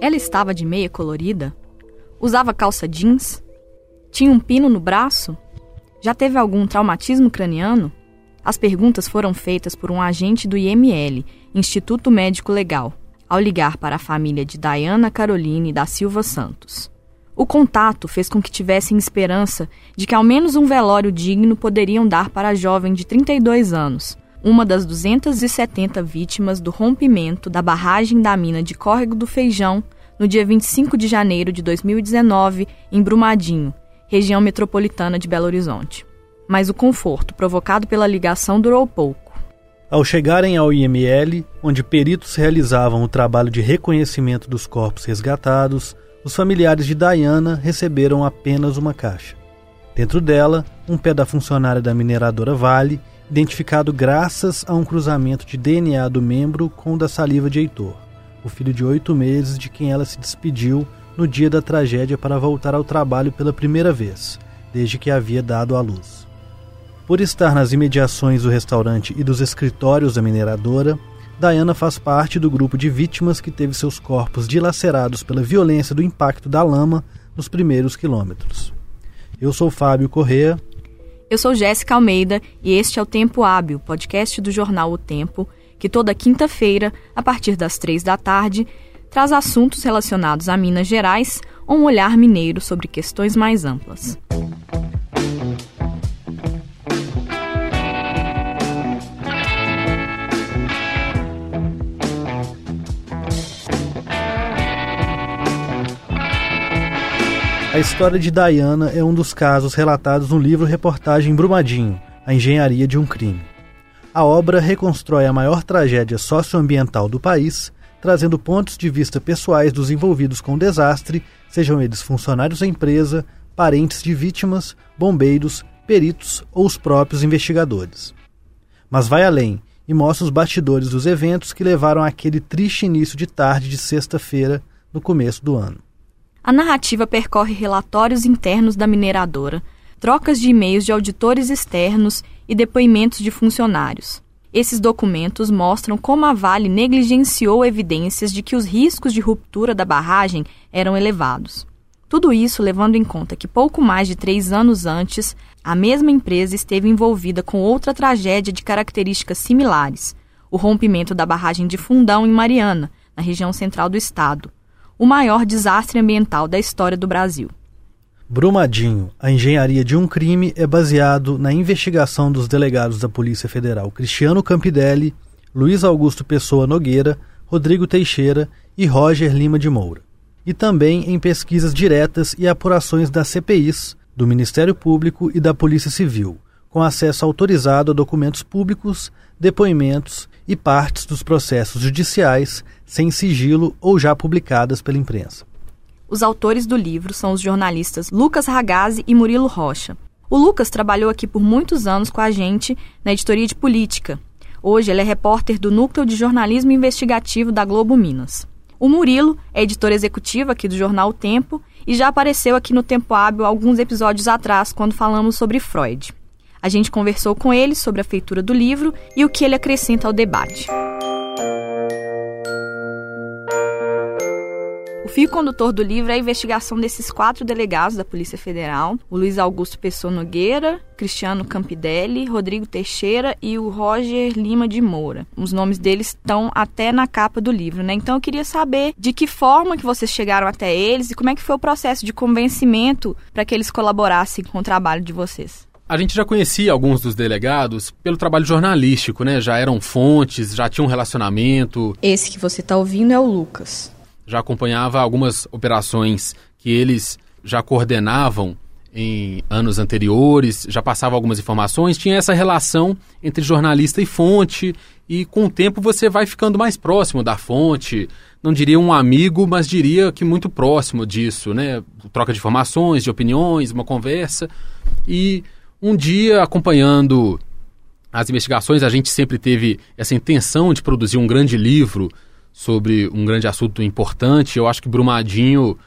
Ela estava de meia colorida? Usava calça jeans? Tinha um pino no braço? Já teve algum traumatismo craniano? As perguntas foram feitas por um agente do IML, Instituto Médico Legal, ao ligar para a família de Diana Caroline da Silva Santos. O contato fez com que tivessem esperança de que ao menos um velório digno poderiam dar para a jovem de 32 anos, uma das 270 vítimas do rompimento da barragem da mina de Córrego do Feijão no dia 25 de janeiro de 2019, em Brumadinho, região metropolitana de Belo Horizonte. Mas o conforto provocado pela ligação durou pouco. Ao chegarem ao IML, onde peritos realizavam o trabalho de reconhecimento dos corpos resgatados, os familiares de Diana receberam apenas uma caixa. Dentro dela, um pé da funcionária da mineradora Vale, identificado graças a um cruzamento de DNA do membro com o da saliva de Heitor, o filho de oito meses de quem ela se despediu no dia da tragédia para voltar ao trabalho pela primeira vez, desde que havia dado à luz. Por estar nas imediações do restaurante e dos escritórios da mineradora, Diana faz parte do grupo de vítimas que teve seus corpos dilacerados pela violência do impacto da lama nos primeiros quilômetros. Eu sou Fábio Correa. Eu sou Jéssica Almeida e este é o Tempo Hábil, podcast do jornal O Tempo, que toda quinta-feira, a partir das três da tarde, traz assuntos relacionados a Minas Gerais ou um olhar mineiro sobre questões mais amplas. A história de Diana é um dos casos relatados no livro reportagem Brumadinho, A Engenharia de um Crime. A obra reconstrói a maior tragédia socioambiental do país, trazendo pontos de vista pessoais dos envolvidos com o desastre, sejam eles funcionários da empresa, parentes de vítimas, bombeiros, peritos ou os próprios investigadores. Mas vai além e mostra os bastidores dos eventos que levaram àquele triste início de tarde de sexta-feira no começo do ano. A narrativa percorre relatórios internos da mineradora, trocas de e-mails de auditores externos e depoimentos de funcionários. Esses documentos mostram como a Vale negligenciou evidências de que os riscos de ruptura da barragem eram elevados. Tudo isso levando em conta que pouco mais de três anos antes, a mesma empresa esteve envolvida com outra tragédia de características similares, o rompimento da barragem de Fundão em Mariana, na região central do estado, o maior desastre ambiental da história do Brasil. Brumadinho, a engenharia de um crime, é baseado na investigação dos delegados da Polícia Federal Cristiano Campidelli, Luiz Augusto Pessoa Nogueira, Rodrigo Teixeira e Roger Lima de Moura. E também em pesquisas diretas e apurações das CPIs, do Ministério Público e da Polícia Civil, com acesso autorizado a documentos públicos, depoimentos e partes dos processos judiciais sem sigilo ou já publicadas pela imprensa. Os autores do livro são os jornalistas Lucas Ragazzi e Murilo Rocha. O Lucas trabalhou aqui por muitos anos com a gente na editoria de política. Hoje ele é repórter do Núcleo de Jornalismo Investigativo da Globo Minas. O Murilo é editor executivo aqui do jornal o Tempo e já apareceu aqui no Tempo Hábil alguns episódios atrás, quando falamos sobre Freud. A gente conversou com ele sobre a feitura do livro e o que ele acrescenta ao debate. Fio condutor do livro é a investigação desses quatro delegados da Polícia Federal: o Luiz Augusto Pessoa Nogueira, Cristiano Campidelli, Rodrigo Teixeira e o Roger Lima de Moura. Os nomes deles estão até na capa do livro, né? Então eu queria saber de que forma que vocês chegaram até eles e como é que foi o processo de convencimento para que eles colaborassem com o trabalho de vocês. A gente já conhecia alguns dos delegados pelo trabalho jornalístico, né? Já eram fontes, já tinham um relacionamento. Esse que você está ouvindo é o Lucas já acompanhava algumas operações que eles já coordenavam em anos anteriores, já passava algumas informações, tinha essa relação entre jornalista e fonte, e com o tempo você vai ficando mais próximo da fonte, não diria um amigo, mas diria que muito próximo disso, né? Troca de informações, de opiniões, uma conversa. E um dia, acompanhando as investigações, a gente sempre teve essa intenção de produzir um grande livro sobre um grande assunto importante. Eu acho que Brumadinho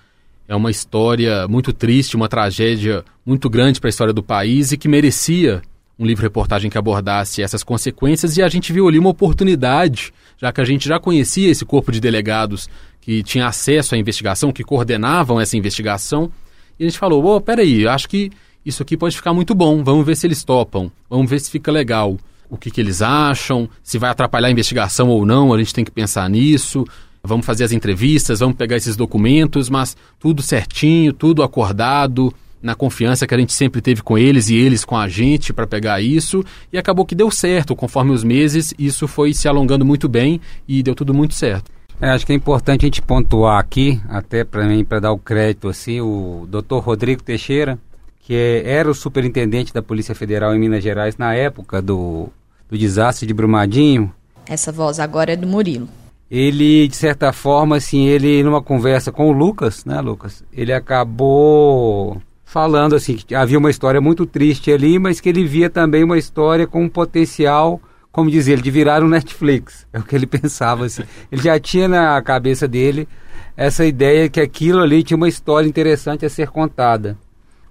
é uma história muito triste, uma tragédia muito grande para a história do país e que merecia um livro-reportagem que abordasse essas consequências. E a gente viu ali uma oportunidade, já que a gente já conhecia esse corpo de delegados que tinha acesso à investigação, que coordenavam essa investigação. E a gente falou: oh, peraí, acho que isso aqui pode ficar muito bom, vamos ver se eles topam, vamos ver se fica legal. O que, que eles acham, se vai atrapalhar a investigação ou não, a gente tem que pensar nisso. Vamos fazer as entrevistas, vamos pegar esses documentos, mas tudo certinho, tudo acordado, na confiança que a gente sempre teve com eles e eles com a gente para pegar isso. E acabou que deu certo, conforme os meses, isso foi se alongando muito bem e deu tudo muito certo. É, acho que é importante a gente pontuar aqui, até para mim, para dar o crédito, assim, o Dr. Rodrigo Teixeira, que é, era o superintendente da Polícia Federal em Minas Gerais na época do, do desastre de Brumadinho. Essa voz agora é do Murilo. Ele, de certa forma, assim, ele numa conversa com o Lucas, né, Lucas? Ele acabou falando assim que havia uma história muito triste ali, mas que ele via também uma história com um potencial como dizia ele, de virar um Netflix. É o que ele pensava assim. Ele já tinha na cabeça dele essa ideia que aquilo ali tinha uma história interessante a ser contada.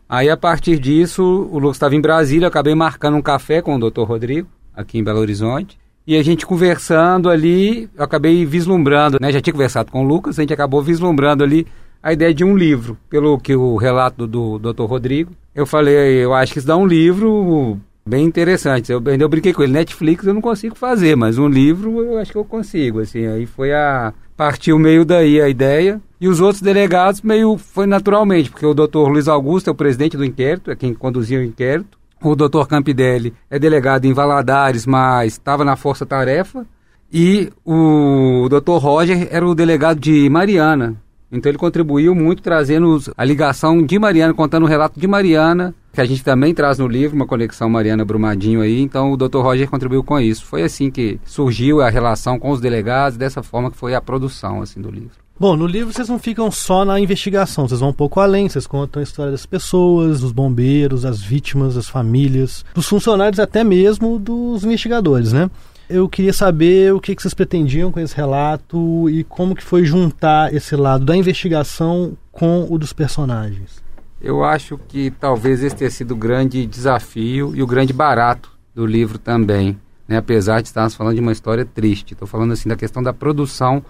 Aí a partir disso, o Lucas estava em Brasília, eu acabei marcando um café com o Dr. Rodrigo, aqui em Belo Horizonte. E a gente conversando ali, eu acabei vislumbrando, né? Já tinha conversado com o Lucas, a gente acabou vislumbrando ali a ideia de um livro, pelo que o relato do, do Dr. Rodrigo. Eu falei, eu acho que isso dá um livro bem interessante. Eu, eu brinquei com ele, Netflix eu não consigo fazer, mas um livro eu acho que eu consigo, assim. Aí foi a partiu meio daí a ideia. E os outros delegados meio foi naturalmente, porque o doutor Luiz Augusto é o presidente do inquérito, é quem conduzia o inquérito. O doutor Campidelli é delegado em Valadares, mas estava na Força Tarefa. E o doutor Roger era o delegado de Mariana. Então ele contribuiu muito trazendo a ligação de Mariana, contando o relato de Mariana que a gente também traz no livro, uma conexão Mariana Brumadinho aí, então o Dr. Roger contribuiu com isso. Foi assim que surgiu a relação com os delegados, dessa forma que foi a produção assim do livro. Bom, no livro vocês não ficam só na investigação, vocês vão um pouco além, vocês contam a história das pessoas, dos bombeiros, das vítimas, das famílias, dos funcionários até mesmo dos investigadores, né? Eu queria saber o que, vocês pretendiam com esse relato e como que foi juntar esse lado da investigação com o dos personagens. Eu acho que talvez esse tenha sido o grande desafio e o grande barato do livro também, né? apesar de estarmos falando de uma história triste. Estou falando assim da questão da produção,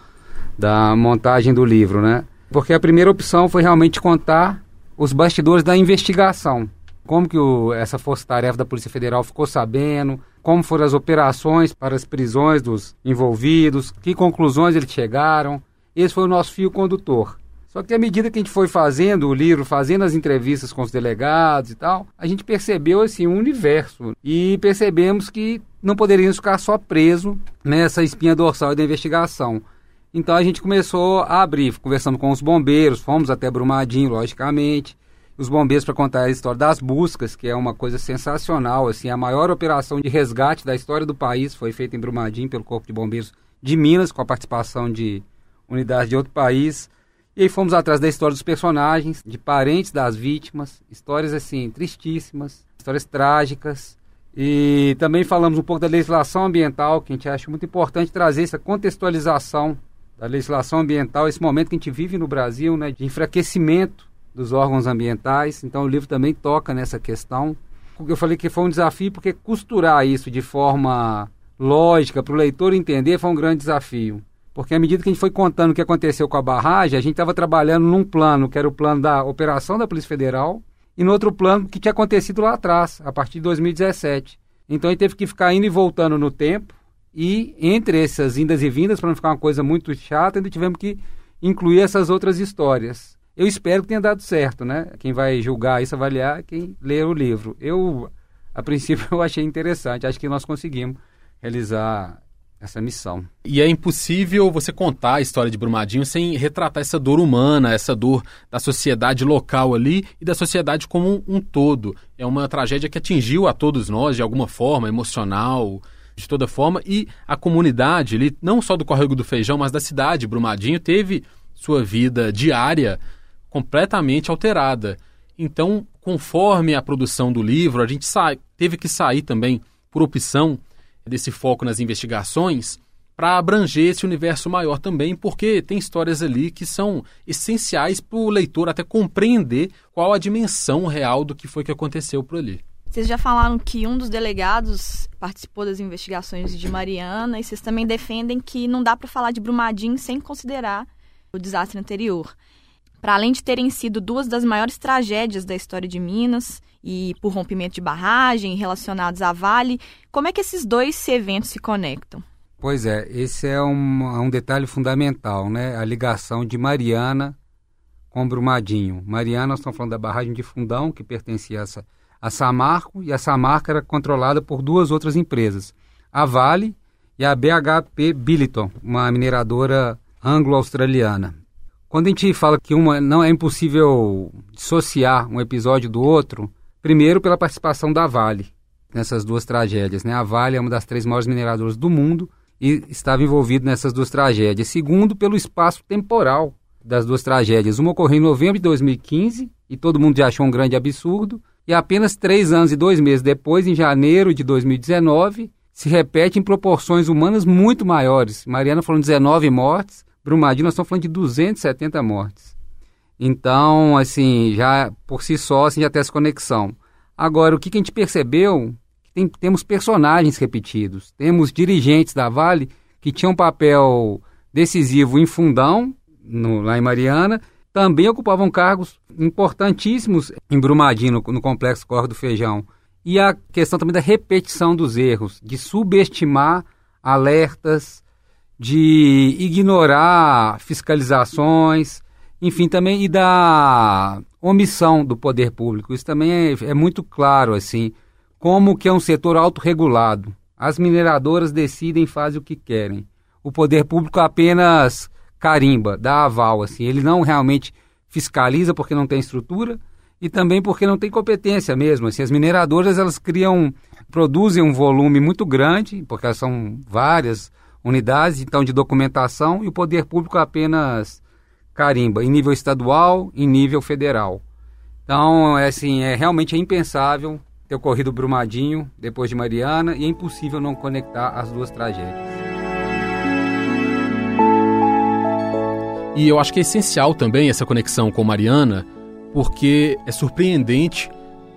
da montagem do livro, né? Porque a primeira opção foi realmente contar os bastidores da investigação. Como que o, essa força-tarefa da Polícia Federal ficou sabendo, como foram as operações para as prisões dos envolvidos, que conclusões eles chegaram. Esse foi o nosso fio condutor. Só que à medida que a gente foi fazendo o livro, fazendo as entrevistas com os delegados e tal, a gente percebeu assim um universo e percebemos que não poderíamos ficar só preso nessa espinha dorsal da investigação. Então a gente começou a abrir, conversando com os bombeiros, fomos até Brumadinho, logicamente, os bombeiros para contar a história das buscas, que é uma coisa sensacional, assim, a maior operação de resgate da história do país foi feita em Brumadinho pelo Corpo de Bombeiros de Minas, com a participação de unidades de outro país. E aí fomos atrás da história dos personagens, de parentes das vítimas, histórias assim tristíssimas, histórias trágicas. E também falamos um pouco da legislação ambiental, que a gente acha muito importante trazer essa contextualização da legislação ambiental, esse momento que a gente vive no Brasil, né, de enfraquecimento dos órgãos ambientais. Então o livro também toca nessa questão. Eu falei que foi um desafio porque costurar isso de forma lógica para o leitor entender foi um grande desafio. Porque à medida que a gente foi contando o que aconteceu com a barragem, a gente estava trabalhando num plano, que era o plano da operação da Polícia Federal, e no outro plano que tinha acontecido lá atrás, a partir de 2017. Então gente teve que ficar indo e voltando no tempo, e entre essas indas e vindas, para não ficar uma coisa muito chata, ainda tivemos que incluir essas outras histórias. Eu espero que tenha dado certo, né? Quem vai julgar isso, avaliar, quem lê o livro. Eu, a princípio, eu achei interessante, acho que nós conseguimos realizar essa missão. E é impossível você contar a história de Brumadinho sem retratar essa dor humana, essa dor da sociedade local ali e da sociedade como um todo. É uma tragédia que atingiu a todos nós de alguma forma, emocional, de toda forma, e a comunidade ali, não só do Córrego do Feijão, mas da cidade Brumadinho, teve sua vida diária completamente alterada. Então, conforme a produção do livro, a gente teve que sair também, por opção, desse foco nas investigações para abranger esse universo maior também, porque tem histórias ali que são essenciais para o leitor até compreender qual a dimensão real do que foi que aconteceu por ali. Vocês já falaram que um dos delegados participou das investigações de Mariana e vocês também defendem que não dá para falar de Brumadinho sem considerar o desastre anterior. Para além de terem sido duas das maiores tragédias da história de Minas e por rompimento de barragem relacionados à Vale, como é que esses dois eventos se conectam? Pois é, esse é um, um detalhe fundamental, né? A ligação de Mariana com Brumadinho. Mariana, nós estamos falando da barragem de Fundão, que pertencia a, a Samarco, e a Samarco era controlada por duas outras empresas, a Vale e a BHP Billiton, uma mineradora anglo-australiana. Quando a gente fala que uma não é impossível dissociar um episódio do outro, primeiro pela participação da Vale nessas duas tragédias. Né? A Vale é uma das três maiores mineradoras do mundo e estava envolvido nessas duas tragédias. Segundo, pelo espaço temporal das duas tragédias. Uma ocorreu em novembro de 2015 e todo mundo já achou um grande absurdo. E apenas três anos e dois meses depois, em janeiro de 2019, se repete em proporções humanas muito maiores. Mariana falou 19 mortes, Brumadinho nós estamos falando de 270 mortes. Então, assim, já por si só, assim, já tem essa conexão. Agora, o que, que a gente percebeu tem, temos personagens repetidos. Temos dirigentes da Vale que tinham um papel decisivo em Fundão, no, lá em Mariana, também ocupavam cargos importantíssimos em Brumadinho, no, no Complexo Corre do Feijão. E a questão também da repetição dos erros, de subestimar alertas, de ignorar fiscalizações, enfim, também e da omissão do poder público. Isso também é, é muito claro, assim como que é um setor autorregulado. As mineradoras decidem, fazem o que querem. O poder público apenas carimba, dá aval, assim. Ele não realmente fiscaliza porque não tem estrutura e também porque não tem competência mesmo. Assim, as mineradoras elas criam, produzem um volume muito grande, porque elas são várias unidades, então de documentação e o poder público apenas carimba em nível estadual, em nível federal. Então, é assim, é realmente é impensável ter ocorrido Brumadinho depois de Mariana e é impossível não conectar as duas tragédias. E eu acho que é essencial também essa conexão com Mariana, porque é surpreendente,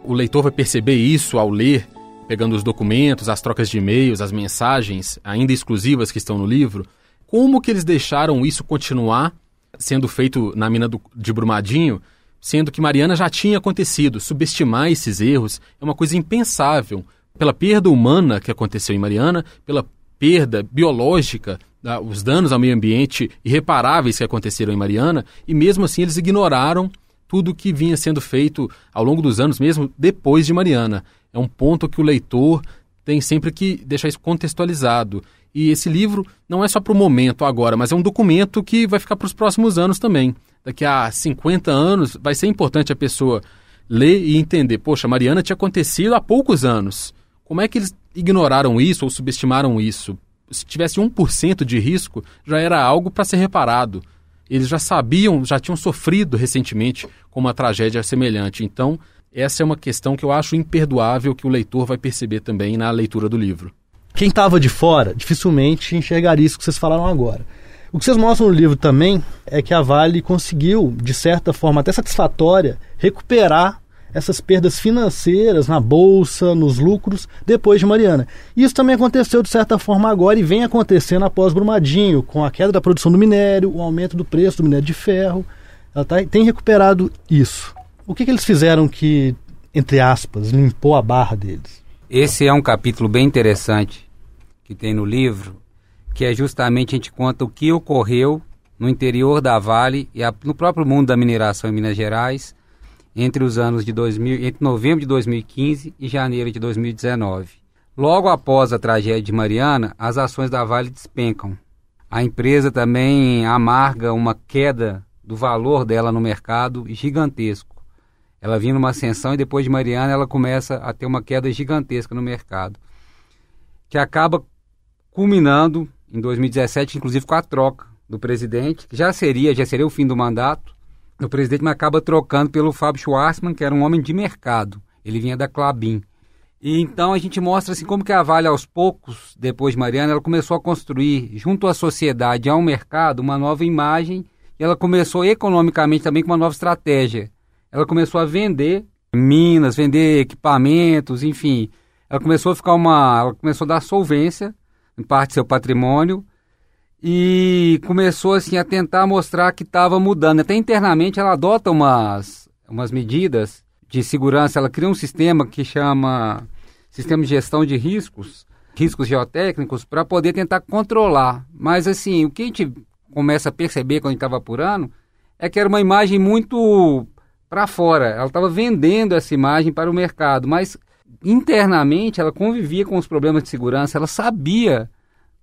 o leitor vai perceber isso ao ler, pegando os documentos, as trocas de e-mails, as mensagens ainda exclusivas que estão no livro, como que eles deixaram isso continuar sendo feito na mina do, de Brumadinho sendo que Mariana já tinha acontecido. Subestimar esses erros é uma coisa impensável. Pela perda humana que aconteceu em Mariana, pela perda biológica, os danos ao meio ambiente irreparáveis que aconteceram em Mariana, e mesmo assim eles ignoraram tudo que vinha sendo feito ao longo dos anos, mesmo depois de Mariana. É um ponto que o leitor tem sempre que deixar isso contextualizado. E esse livro não é só para o momento agora, mas é um documento que vai ficar para os próximos anos também daqui a 50 anos, vai ser importante a pessoa ler e entender, poxa, Mariana tinha acontecido há poucos anos. Como é que eles ignoraram isso ou subestimaram isso? Se tivesse 1% de risco, já era algo para ser reparado. Eles já sabiam, já tinham sofrido recentemente com uma tragédia semelhante. Então, essa é uma questão que eu acho imperdoável que o leitor vai perceber também na leitura do livro. Quem estava de fora dificilmente enxergaria isso que vocês falaram agora. O que vocês mostram no livro também é que a Vale conseguiu, de certa forma até satisfatória, recuperar essas perdas financeiras na bolsa, nos lucros, depois de Mariana. Isso também aconteceu de certa forma agora e vem acontecendo após Brumadinho, com a queda da produção do minério, o aumento do preço do minério de ferro. Ela tá, tem recuperado isso. O que, que eles fizeram que, entre aspas, limpou a barra deles? Esse é um capítulo bem interessante que tem no livro, que é justamente a gente conta o que ocorreu no interior da Vale e a, no próprio mundo da mineração em Minas Gerais entre os anos de 2000, entre novembro de 2015 e janeiro de 2019. Logo após a tragédia de Mariana, as ações da Vale despencam. A empresa também amarga uma queda do valor dela no mercado gigantesco. Ela vinha numa ascensão e depois de Mariana ela começa a ter uma queda gigantesca no mercado, que acaba culminando em 2017, inclusive com a troca do presidente, que já seria, já seria o fim do mandato. O presidente mas acaba trocando pelo Fábio Schwarzman, que era um homem de mercado. Ele vinha da Clabin. E então a gente mostra assim como que a Vale aos poucos, depois de Mariana, ela começou a construir junto à sociedade, ao mercado, uma nova imagem e ela começou economicamente também com uma nova estratégia. Ela começou a vender minas, vender equipamentos, enfim. Ela começou a ficar uma, ela começou a dar solvência em parte do seu patrimônio, e começou assim a tentar mostrar que estava mudando. Até internamente ela adota umas, umas medidas de segurança, ela cria um sistema que chama Sistema de Gestão de Riscos, riscos geotécnicos, para poder tentar controlar. Mas assim, o que a gente começa a perceber quando estava apurando é que era uma imagem muito para fora. Ela estava vendendo essa imagem para o mercado, mas internamente ela convivia com os problemas de segurança, ela sabia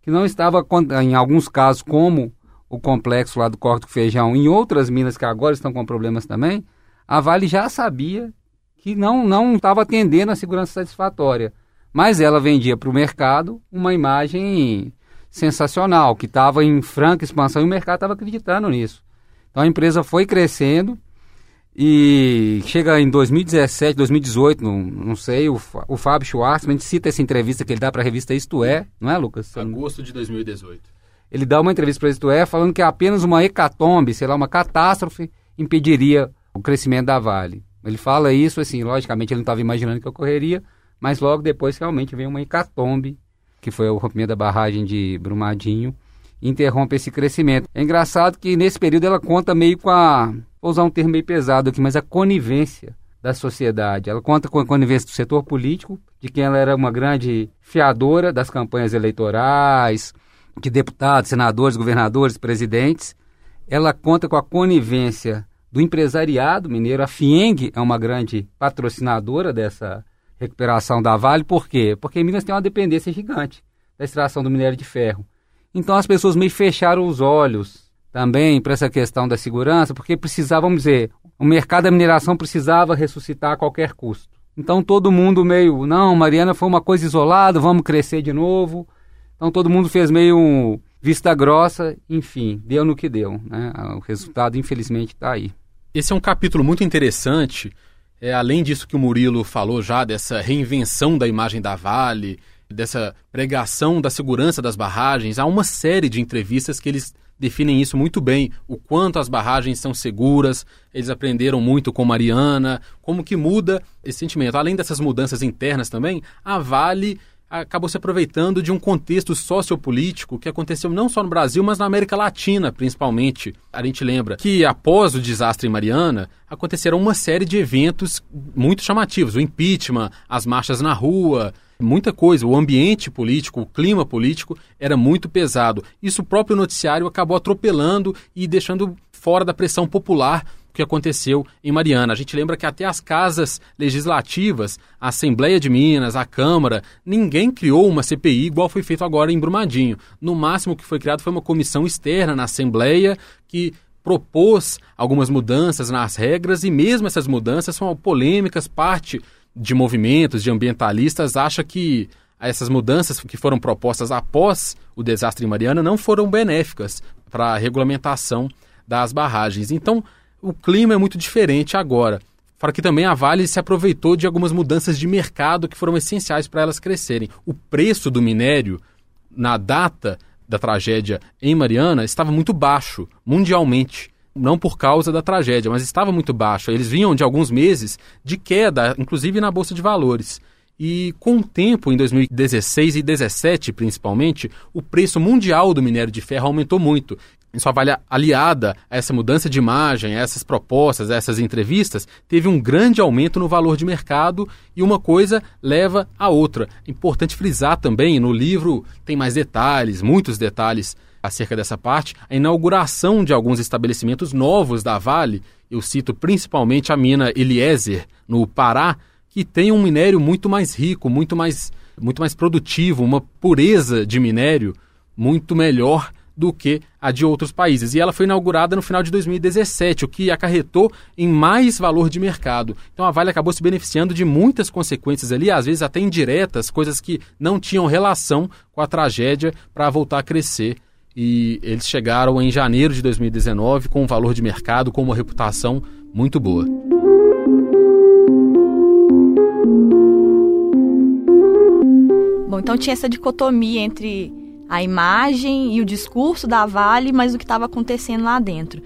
que não estava, em alguns casos, como o complexo lá do Corte Feijão, em outras minas que agora estão com problemas também, a Vale já sabia que não não estava atendendo a segurança satisfatória. Mas ela vendia para o mercado uma imagem sensacional, que estava em franca expansão e o mercado estava acreditando nisso. Então a empresa foi crescendo e chega em 2017, 2018, não, não sei, o, o Fábio Schwartzman cita essa entrevista que ele dá para a revista Isto É, não é, Lucas? Agosto de 2018. Ele dá uma entrevista para Isto É falando que apenas uma hecatombe, sei lá, uma catástrofe, impediria o crescimento da Vale. Ele fala isso, assim, logicamente ele não estava imaginando que ocorreria, mas logo depois realmente vem uma hecatombe, que foi o rompimento da barragem de Brumadinho, interrompe esse crescimento. É engraçado que nesse período ela conta meio com a vou usar um termo meio pesado aqui, mas a conivência da sociedade. Ela conta com a conivência do setor político, de quem ela era uma grande fiadora das campanhas eleitorais, de deputados, senadores, governadores, presidentes. Ela conta com a conivência do empresariado mineiro. A FIENG é uma grande patrocinadora dessa recuperação da Vale. Por quê? Porque Minas tem uma dependência gigante da extração do minério de ferro. Então as pessoas meio fecharam os olhos também para essa questão da segurança, porque precisava, vamos dizer, o mercado da mineração precisava ressuscitar a qualquer custo. Então todo mundo meio, não, Mariana foi uma coisa isolada, vamos crescer de novo. Então todo mundo fez meio vista grossa, enfim, deu no que deu. Né? O resultado, infelizmente, está aí. Esse é um capítulo muito interessante. É, além disso que o Murilo falou já, dessa reinvenção da imagem da Vale, dessa pregação da segurança das barragens, há uma série de entrevistas que eles definem isso muito bem, o quanto as barragens são seguras, eles aprenderam muito com Mariana, como que muda esse sentimento. Além dessas mudanças internas também, a Vale acabou se aproveitando de um contexto sociopolítico que aconteceu não só no Brasil, mas na América Latina, principalmente. A gente lembra que após o desastre em Mariana, aconteceram uma série de eventos muito chamativos, o impeachment, as marchas na rua, muita coisa. O ambiente político, o clima político era muito pesado. Isso o próprio noticiário acabou atropelando e deixando fora da pressão popular o que aconteceu em Mariana. A gente lembra que até as casas legislativas, a Assembleia de Minas, a Câmara, ninguém criou uma CPI igual foi feito agora em Brumadinho. No máximo que foi criado foi uma comissão externa na Assembleia que propôs algumas mudanças nas regras e mesmo essas mudanças são polêmicas, parte de movimentos, de ambientalistas, acha que essas mudanças que foram propostas após o desastre em Mariana não foram benéficas para a regulamentação das barragens. Então, o clima é muito diferente agora. Fora que também a Vale se aproveitou de algumas mudanças de mercado que foram essenciais para elas crescerem. O preço do minério, na data da tragédia em Mariana, estava muito baixo, mundialmente não por causa da tragédia, mas estava muito baixo. Eles vinham de alguns meses de queda, inclusive na bolsa de valores. E com o tempo, em 2016 e 2017 principalmente, o preço mundial do minério de ferro aumentou muito. Isso vale aliada a essa mudança de imagem, a essas propostas, a essas entrevistas, teve um grande aumento no valor de mercado e uma coisa leva a outra. Importante frisar também, no livro tem mais detalhes, muitos detalhes acerca dessa parte, a inauguração de alguns estabelecimentos novos da Vale, eu cito principalmente a mina Eliezer, no Pará, que tem um minério muito mais rico, muito mais, muito mais produtivo, uma pureza de minério muito melhor do que a de outros países. E ela foi inaugurada no final de 2017, o que acarretou em mais valor de mercado. Então a Vale acabou se beneficiando de muitas consequências ali, às vezes até indiretas, coisas que não tinham relação com a tragédia para voltar a crescer e eles chegaram em janeiro de 2019 com um valor de mercado, com uma reputação muito boa. Bom, então tinha essa dicotomia entre a imagem e o discurso da Vale, mas o que estava acontecendo lá dentro.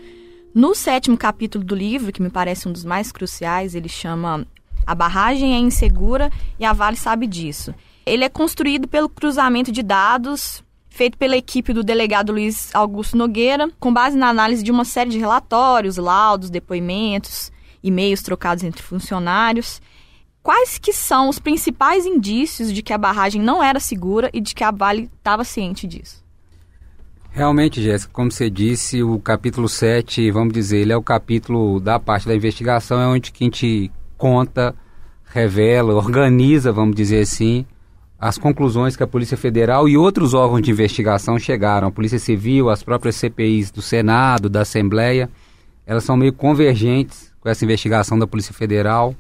No sétimo capítulo do livro, que me parece um dos mais cruciais, ele chama A Barragem é Insegura e a Vale sabe disso. Ele é construído pelo cruzamento de dados feito pela equipe do delegado Luiz Augusto Nogueira, com base na análise de uma série de relatórios, laudos, depoimentos, e-mails trocados entre funcionários. Quais que são os principais indícios de que a barragem não era segura e de que a Vale estava ciente disso? Realmente, Jéssica, como você disse, o capítulo 7, vamos dizer, ele é o capítulo da parte da investigação, é onde que a gente conta, revela, organiza, vamos dizer assim, as conclusões que a Polícia Federal e outros órgãos de investigação chegaram. A Polícia Civil, as próprias CPIs do Senado, da Assembleia, elas são meio convergentes com essa investigação da Polícia Federal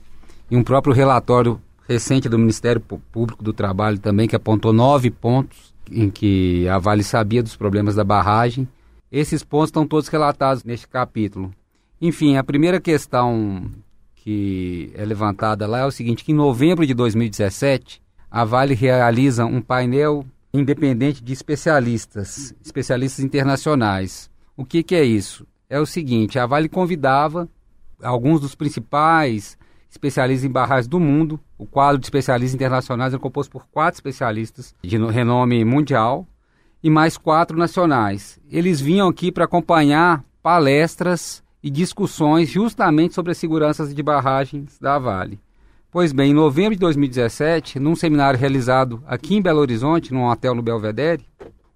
e um próprio relatório recente do Ministério Público do Trabalho também, que apontou nove pontos em que a Vale sabia dos problemas da barragem. Esses pontos estão todos relatados neste capítulo. Enfim, a primeira questão que é levantada lá é o seguinte, que em novembro de 2017, a Vale realiza um painel independente de especialistas, especialistas internacionais. O que, que é isso? É o seguinte, a Vale convidava alguns dos principais especialistas em barragens do mundo. O quadro de especialistas internacionais é composto por quatro especialistas de renome mundial e mais quatro nacionais. Eles vinham aqui para acompanhar palestras e discussões justamente sobre as seguranças de barragens da Vale. Pois bem, em novembro de 2017, num seminário realizado aqui em Belo Horizonte, num hotel no Belvedere,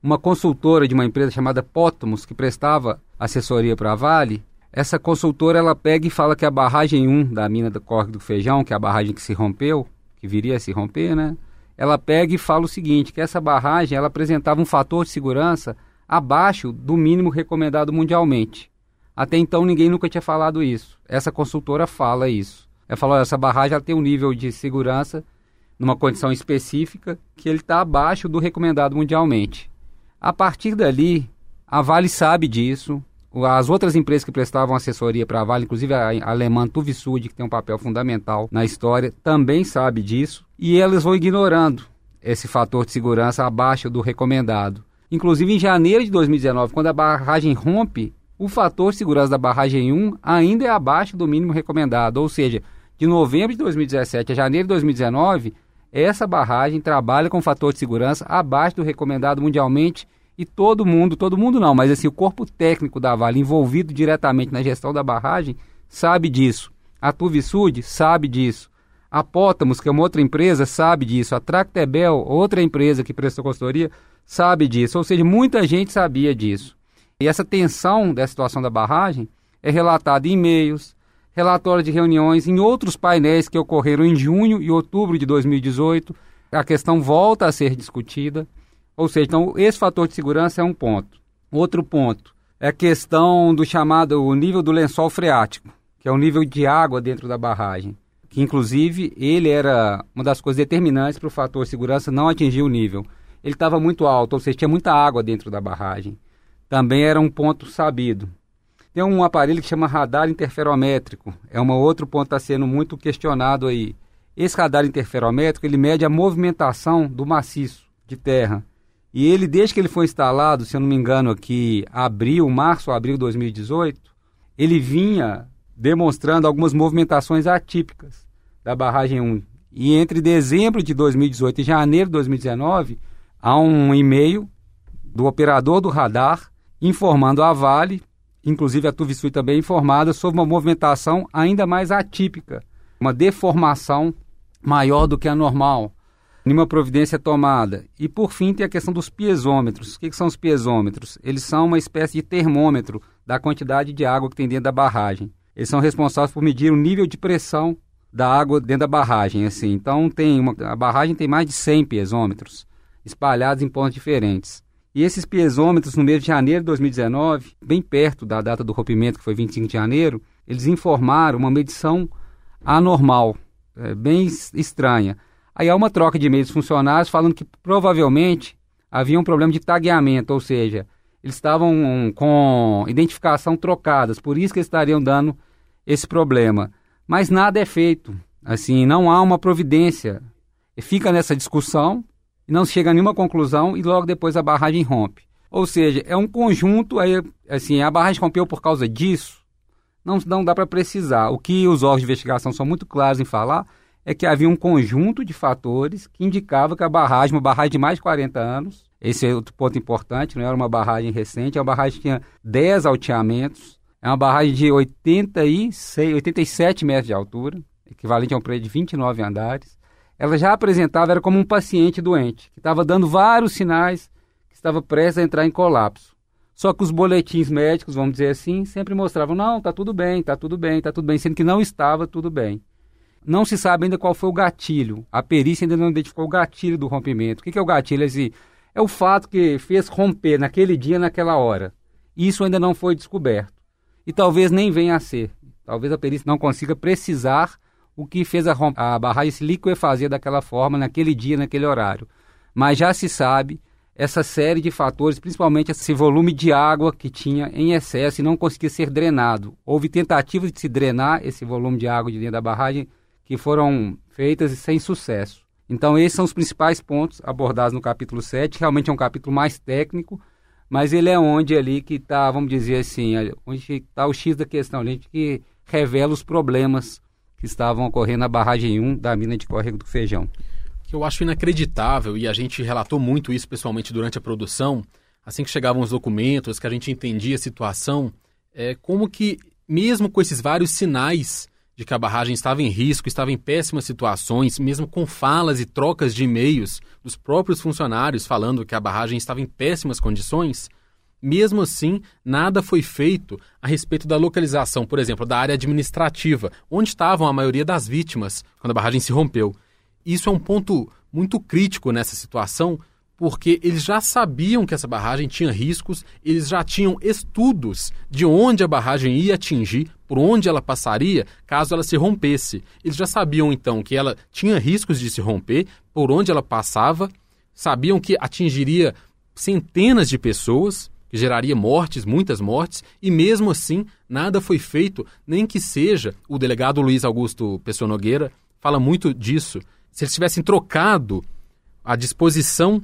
uma consultora de uma empresa chamada Pótomos, que prestava assessoria para a Vale, essa consultora ela pega e fala que a barragem 1 da mina do Corre do Feijão, que é a barragem que se rompeu, que viria a se romper, né? Ela pega e fala o seguinte, que essa barragem ela apresentava um fator de segurança abaixo do mínimo recomendado mundialmente. Até então ninguém nunca tinha falado isso. Essa consultora fala isso. Ela falou, essa barragem ela tem um nível de segurança numa condição específica que ele está abaixo do recomendado mundialmente. A partir dali, a Vale sabe disso, as outras empresas que prestavam assessoria para a Vale, inclusive a, alemã Tuvisud, que tem um papel fundamental na história, também sabe disso. E elas vão ignorando esse fator de segurança abaixo do recomendado. Inclusive, em janeiro de 2019, quando a barragem rompe, o fator de segurança da barragem 1 ainda é abaixo do mínimo recomendado. Ou seja, de novembro de 2017 a janeiro de 2019, essa barragem trabalha com fator de segurança abaixo do recomendado mundialmente e todo mundo, todo mundo não, mas assim, o corpo técnico da Vale envolvido diretamente na gestão da barragem sabe disso. A Tuvisud sabe disso. A Pótamos, que é uma outra empresa, sabe disso. A Tractebel, outra empresa que prestou consultoria, sabe disso. Ou seja, muita gente sabia disso. E essa tensão da situação da barragem é relatada em e-mails, relatórios de reuniões, em outros painéis que ocorreram em junho e outubro de 2018. A questão volta a ser discutida. Ou seja, então esse fator de segurança é um ponto. Outro ponto é a questão do chamado o nível do lençol freático, que é o nível de água dentro da barragem, que inclusive ele era uma das coisas determinantes para o fator de segurança não atingir o nível. Ele estava muito alto, ou seja, tinha muita água dentro da barragem. Também era um ponto sabido. Tem um aparelho que chama radar interferométrico. É um outro ponto que está sendo muito questionado aí. Esse radar interferométrico ele mede a movimentação do maciço de terra. E ele, desde que ele foi instalado, se eu não me engano, aqui, abril, março, abril de 2018, ele vinha demonstrando algumas movimentações atípicas da barragem 1. E entre dezembro de 2018 e janeiro de 2019, há um e-mail do operador do radar informando a Vale, inclusive a Tuvisui também informada, sobre uma movimentação ainda mais atípica, uma deformação maior do que a normal nenhuma providência tomada. E por fim tem a questão dos piezômetros. O que, que, são os piezômetros? Eles são uma espécie de termômetro da quantidade de água que tem dentro da barragem. Eles são responsáveis por medir o nível de pressão da água dentro da barragem. Assim. Então tem uma, a barragem tem mais de 100 piezômetros espalhados em pontos diferentes. E esses piezômetros, no mês de janeiro de 2019, bem perto da data do rompimento, que foi 25 de janeiro, eles informaram uma medição anormal, é, bem estranha. Aí há uma troca de e-mails dos funcionários falando que provavelmente havia um problema de tagueamento, ou seja, eles estavam com identificação trocadas, por isso que estariam dando esse problema. Mas nada é feito, assim, não há uma providência. E fica nessa discussão não chega a nenhuma conclusão e logo depois a barragem rompe. Ou seja, é um conjunto, aí, assim, a barragem rompeu por causa disso, não, não dá para precisar. O que os órgãos de investigação são muito claros em falar é que havia um conjunto de fatores que indicava que a barragem, uma barragem de mais de 40 anos, esse é outro ponto importante, não era uma barragem recente, é uma barragem que tinha 10 alteamentos, é uma barragem de 86, 87 metros de altura, equivalente a um prédio de 29 andares. Ela já apresentava, era como um paciente doente, que estava dando vários sinais que estava prestes a entrar em colapso. Só que os boletins médicos, vamos dizer assim, sempre mostravam: não, está tudo bem, está tudo bem, está tudo bem, sendo que não estava tudo bem. Não se sabe ainda qual foi o gatilho. A perícia ainda não identificou o gatilho do rompimento. O que é o gatilho? É o fato que fez romper naquele dia, naquela hora. Isso ainda não foi descoberto. E talvez nem venha a ser. Talvez a perícia não consiga precisar o que fez a, a barragem se liquefazer daquela forma, naquele dia, naquele horário. Mas já se sabe essa série de fatores, principalmente esse volume de água que tinha em excesso e não conseguia ser drenado. Houve tentativas de se drenar esse volume de água de dentro da barragem que foram feitas sem sucesso. Então, esses são os principais pontos abordados no capítulo 7. Realmente é um capítulo mais técnico, mas ele é onde ali que está, vamos dizer assim, onde está o X da questão, onde que revela os problemas que estavam ocorrendo na barragem 1 da mina de Córrego do Feijão. Que eu acho inacreditável, e a gente relatou muito isso pessoalmente durante a produção, assim que chegavam os documentos, que a gente entendia a situação, é como que, mesmo com esses vários sinais de que a barragem estava em risco, estava em péssimas situações, mesmo com falas e trocas de e-mails dos próprios funcionários falando que a barragem estava em péssimas condições, mesmo assim, nada foi feito a respeito da localização, por exemplo, da área administrativa, onde estavam a maioria das vítimas quando a barragem se rompeu. Isso é um ponto muito crítico nessa situação, porque eles já sabiam que essa barragem tinha riscos, eles já tinham estudos de onde a barragem ia atingir, por onde ela passaria, caso ela se rompesse. Eles já sabiam então que ela tinha riscos de se romper, por onde ela passava, sabiam que atingiria centenas de pessoas, que geraria mortes, muitas mortes, e mesmo assim nada foi feito, nem que seja o delegado Luiz Augusto Pessoa Nogueira fala muito disso. Se eles tivessem trocado a disposição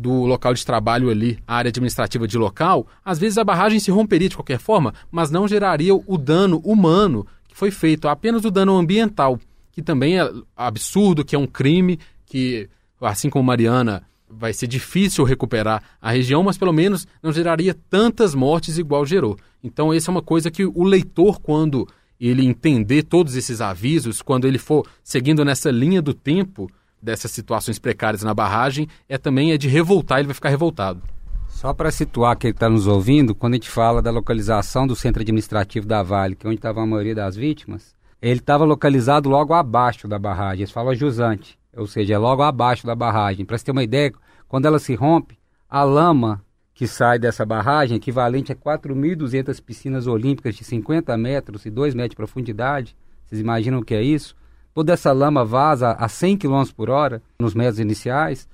do local de trabalho ali, a área administrativa de local, às vezes a barragem se romperia de qualquer forma, mas não geraria o dano humano que foi feito, apenas o dano ambiental, que também é absurdo, que é um crime, que, assim como Mariana, vai ser difícil recuperar a região, mas pelo menos não geraria tantas mortes igual gerou. Então, essa é uma coisa que o leitor, quando ele entender todos esses avisos, quando ele for seguindo nessa linha do tempo, dessas situações precárias na barragem é também é de revoltar, ele vai ficar revoltado. Só para situar quem está nos ouvindo, quando a gente fala da localização do centro administrativo da Vale, que é onde estava a maioria das vítimas, ele estava localizado logo abaixo da barragem. Eles falam jusante, ou seja, é logo abaixo da barragem. Para você ter uma ideia, quando ela se rompe, a lama que sai dessa barragem, equivalente a 4.200 piscinas olímpicas de 50 metros e 2 metros de profundidade, vocês imaginam o que é isso? Toda essa lama vaza a 100 km por hora nos metros iniciais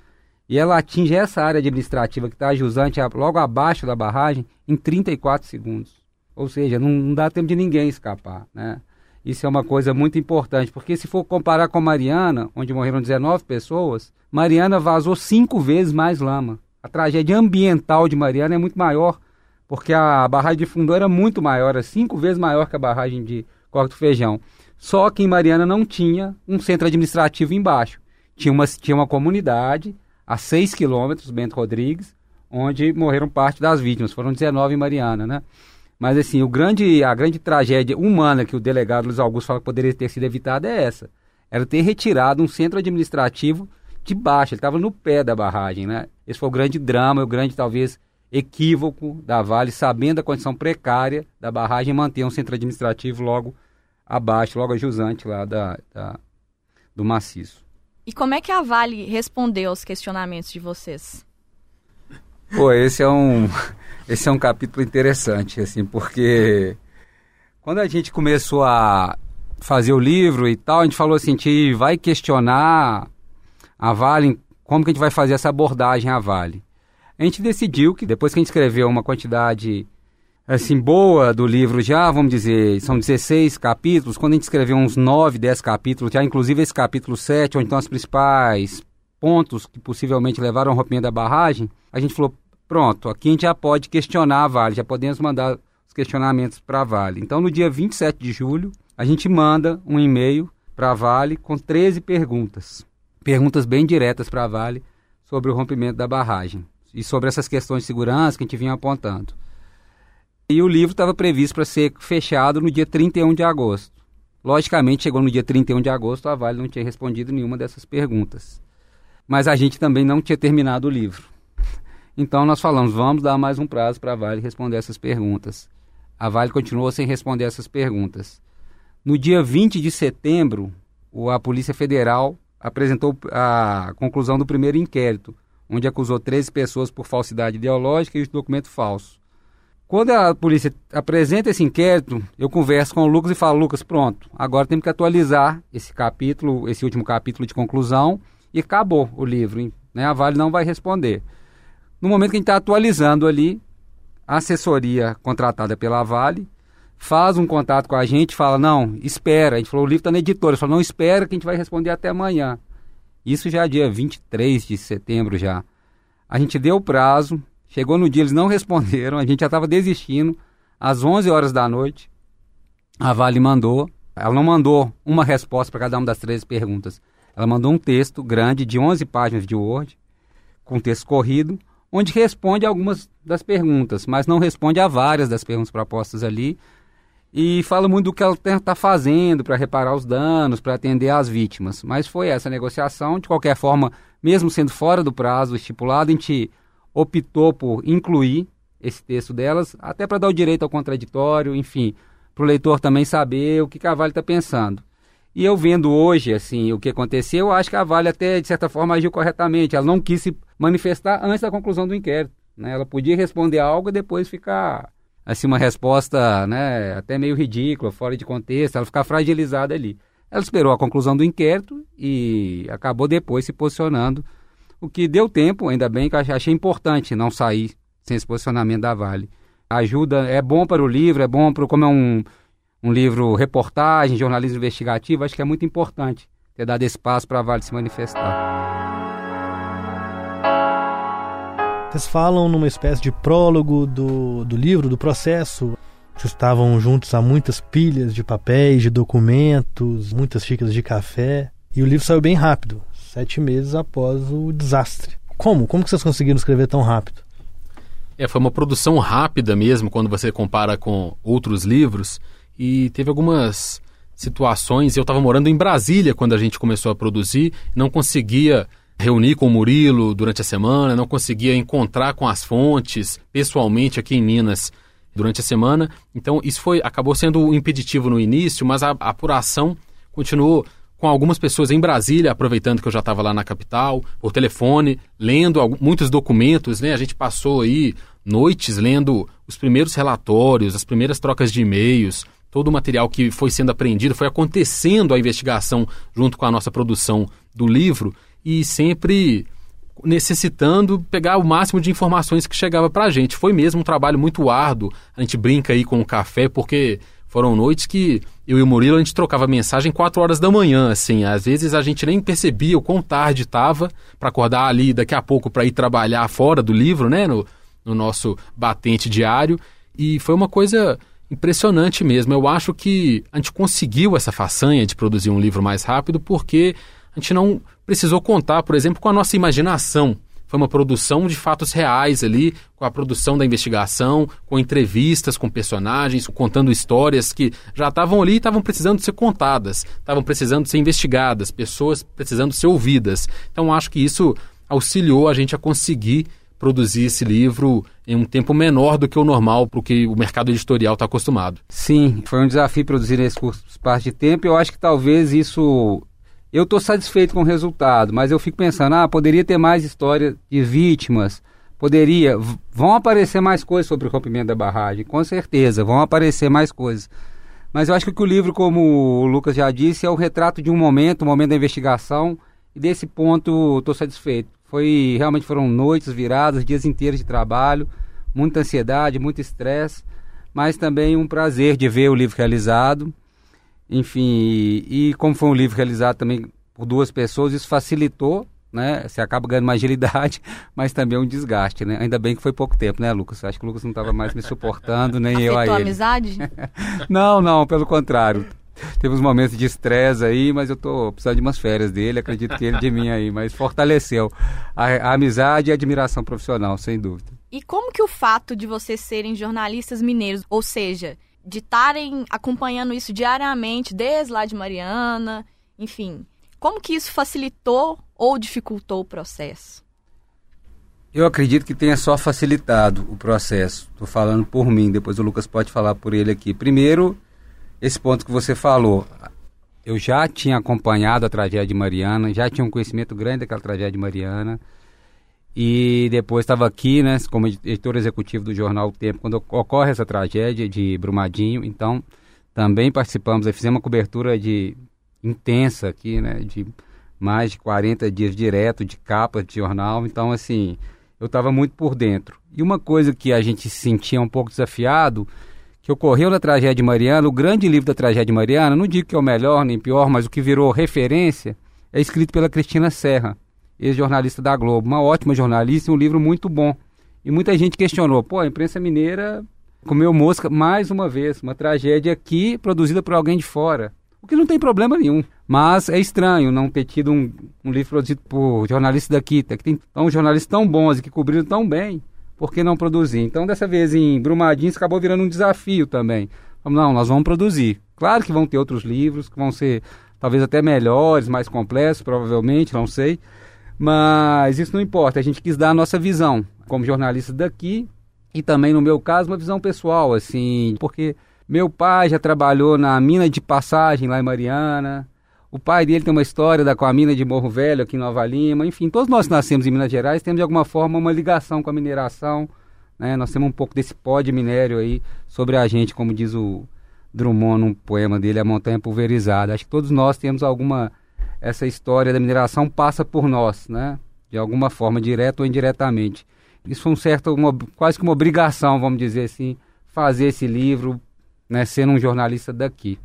e ela atinge essa área administrativa que está jusante logo abaixo da barragem em 34 segundos. Ou seja, não, não, dá tempo de ninguém escapar, né? Isso é uma coisa muito importante, porque se for comparar com Mariana, onde morreram 19 pessoas, Mariana vazou cinco vezes mais lama. A tragédia ambiental de Mariana é muito maior, porque a barragem de fundo era muito maior, é cinco vezes maior que a barragem de Corte do Feijão. Só que em Mariana não tinha um centro administrativo embaixo. Tinha uma, tinha uma comunidade a 6 quilômetros, Bento Rodrigues, onde morreram parte das vítimas. Foram 19 em Mariana, né? Mas assim, o grande, a grande tragédia humana que o delegado Luiz Augusto fala que poderia ter sido evitada é essa. Era ter retirado um centro administrativo de baixo, ele estava no pé da barragem, né? Esse foi o grande drama, o grande, talvez, equívoco da Vale, sabendo a condição precária da barragem, manter um centro administrativo logo abaixo, logo a jusante lá da, da, do maciço. E como é que a Vale respondeu aos questionamentos de vocês? Pô, esse é um, esse é um capítulo interessante, assim, porque quando a gente começou a fazer o livro e tal, a gente falou assim, a gente vai questionar a Vale, como que a gente vai fazer essa abordagem à Vale. A gente decidiu que depois que a gente escreveu uma quantidade assim, boa do livro já, vamos dizer, são 16 capítulos, quando a gente escreveu uns 9, 10 capítulos, já inclusive esse capítulo 7, onde estão os principais pontos que possivelmente levaram ao rompimento da barragem, a gente falou, pronto, aqui a gente já pode questionar a Vale, já podemos mandar os questionamentos para a Vale. Então, no dia 27 de julho, a gente manda um e-mail para a Vale com 13 perguntas. Perguntas bem diretas para a Vale sobre o rompimento da barragem e sobre essas questões de segurança que a gente vinha apontando. E o livro estava previsto para ser fechado no dia 31 de agosto. Logicamente, chegou no dia 31 de agosto, a Vale não tinha respondido nenhuma dessas perguntas. Mas a gente também não tinha terminado o livro. Então nós falamos, vamos dar mais um prazo para a Vale responder essas perguntas. A Vale continuou sem responder essas perguntas. No dia 20 de setembro, a Polícia Federal apresentou a conclusão do primeiro inquérito, onde acusou 13 pessoas por falsidade ideológica e documento falso. Quando a polícia apresenta esse inquérito, eu converso com o Lucas e falo, Lucas, pronto, agora temos que atualizar esse capítulo, esse último capítulo de conclusão, e acabou o livro. Né? A Vale não vai responder. No momento que a gente está atualizando ali, a assessoria contratada pela Vale faz um contato com a gente fala, não, espera. A gente falou, o livro está na editora. Falou, não, espera que a gente vai responder até amanhã. Isso já é dia 23 de setembro já. A gente deu o prazo, Chegou no dia, eles não responderam, a gente já estava desistindo. Às 11 horas da noite, a Vale mandou. Ela não mandou uma resposta para cada uma das 13 perguntas. Ela mandou um texto grande de 11 páginas de Word, com texto corrido, onde responde algumas das perguntas, mas não responde a várias das perguntas propostas ali. E fala muito do que ela está fazendo para reparar os danos, para atender às vítimas. Mas foi essa negociação. De qualquer forma, mesmo sendo fora do prazo estipulado, a gente optou por incluir esse texto delas, até para dar o direito ao contraditório, enfim, para o leitor também saber o que Carvalho está pensando. E eu vendo hoje, assim, o que aconteceu, eu acho que a Vale até, de certa forma, agiu corretamente. Ela não quis se manifestar antes da conclusão do inquérito. Né? Ela podia responder algo e depois ficar, assim, uma resposta, né, até meio ridícula, fora de contexto, ela ficar fragilizada ali. Ela esperou a conclusão do inquérito e acabou depois se posicionando o que deu tempo, ainda bem que achei importante não sair sem esse posicionamento da Vale. Ajuda, é bom para o livro, é bom para como é um, um livro reportagem, jornalismo investigativo, acho que é muito importante ter dado espaço para a Vale se manifestar. Vocês falam numa espécie de prólogo do, do livro, do processo. Estavam juntos a muitas pilhas de papéis, de documentos, muitas xícaras de café. E o livro saiu bem rápido sete meses após o desastre. Como? Como que vocês conseguiram escrever tão rápido? É, foi uma produção rápida mesmo, quando você compara com outros livros. E teve algumas situações. Eu estava morando em Brasília quando a gente começou a produzir, não conseguia reunir com o Murilo durante a semana, não conseguia encontrar com as fontes pessoalmente aqui em Minas durante a semana. Então isso foi acabou sendo impeditivo no início, mas a apuração continuou com algumas pessoas em Brasília, aproveitando que eu já estava lá na capital, por telefone, lendo muitos documentos, né? A gente passou aí noites lendo os primeiros relatórios, as primeiras trocas de e-mails, todo o material que foi sendo aprendido, foi acontecendo a investigação junto com a nossa produção do livro e sempre necessitando pegar o máximo de informações que chegava para a gente. Foi mesmo um trabalho muito árduo. A gente brinca aí com o café porque foram noites que eu e o Murilo a gente trocava mensagem 4 horas da manhã, assim. Às vezes a gente nem percebia o quão tarde estava para acordar ali daqui a pouco para ir trabalhar fora do livro, né, no, no nosso batente diário. E foi uma coisa impressionante mesmo. Eu acho que a gente conseguiu essa façanha de produzir um livro mais rápido porque a gente não precisou contar, por exemplo, com a nossa imaginação foi uma produção de fatos reais ali, com a produção da investigação, com entrevistas com personagens, contando histórias que já estavam ali e estavam precisando ser contadas, estavam precisando ser investigadas, pessoas precisando ser ouvidas. Então acho que isso auxiliou a gente a conseguir produzir esse livro em um tempo menor do que o normal para o mercado editorial está acostumado. Sim, foi um desafio produzir esse curso espaço de tempo. Eu acho que talvez isso eu estou satisfeito com o resultado, mas eu fico pensando, ah, poderia ter mais história de vítimas, poderia, vão aparecer mais coisas sobre o rompimento da barragem, com certeza, vão aparecer mais coisas. Mas eu acho que o livro, como o Lucas já disse, é o retrato de um momento, um momento da investigação, e desse ponto estou satisfeito. Foi realmente foram noites viradas, dias inteiros de trabalho, muita ansiedade, muito estresse, mas também um prazer de ver o livro realizado. Enfim, e, e, como foi um livro realizado também por duas pessoas, isso facilitou, né? Você acaba ganhando mais agilidade, mas também um desgaste, né? Ainda bem que foi pouco tempo, né, Lucas? Acho que o Lucas não estava mais me suportando, nem eu a ele. amizade? não, não, pelo contrário. teve uns momentos de estresse aí, mas eu tô precisando de umas férias dele, acredito que ele de mim aí, mas fortaleceu a, a amizade e a admiração profissional, sem dúvida. E como que o fato de vocês serem jornalistas mineiros, ou seja, de estarem acompanhando isso diariamente, desde lá de Mariana, enfim, como que isso facilitou ou dificultou o processo? Eu acredito que tenha só facilitado o processo. Estou falando por mim, depois o Lucas pode falar por ele aqui. Primeiro, esse ponto que você falou. Eu já tinha acompanhado a tragédia de Mariana, já tinha um conhecimento grande daquela tragédia de Mariana. E depois estava aqui, né, como editor executivo do jornal O Tempo, quando ocorre essa tragédia de Brumadinho. Então, também participamos, fizemos uma cobertura de intensa aqui, né, de mais de 40 dias direto de capa de jornal. Então, assim, eu estava muito por dentro. E uma coisa que a gente se sentia um pouco desafiado, que ocorreu na tragédia de Mariana, o grande livro da tragédia de Mariana, não digo que é o melhor nem pior, mas o que virou referência, é escrito pela Cristina Serra, ex-jornalista da Globo, uma ótima jornalista um livro muito bom. E muita gente questionou, pô, a imprensa mineira comeu mosca mais uma vez, uma tragédia aqui produzida por alguém de fora. O que não tem problema nenhum. Mas é estranho não ter tido um, um livro produzido por jornalistas daqui, que tem tão, jornalistas tão bons e que cobriram tão bem, por que não produzir? Então, dessa vez em Brumadinho, acabou virando um desafio também. Não, nós vamos produzir. Claro que vão ter outros livros que vão ser talvez até melhores, mais complexos, provavelmente, não sei. Mas isso não importa, a gente quis dar a nossa visão como jornalistas daqui e também, no meu caso, uma visão pessoal, assim, porque meu pai já trabalhou na mina de passagem lá em Mariana. O pai dele tem uma história da, com a mina de Morro Velho aqui em Nova Lima. Enfim, todos nós que nascemos em Minas Gerais temos de alguma forma uma ligação com a mineração. Né? Nós temos um pouco desse pó de minério aí sobre a gente, como diz o Drummond num poema dele, A Montanha Pulverizada. Acho que todos nós temos alguma. Essa história da mineração passa por nós, né? De alguma forma, direto ou indiretamente. Isso foi um certo, uma, quase que uma obrigação, vamos dizer assim, fazer esse livro, né, sendo um jornalista daqui.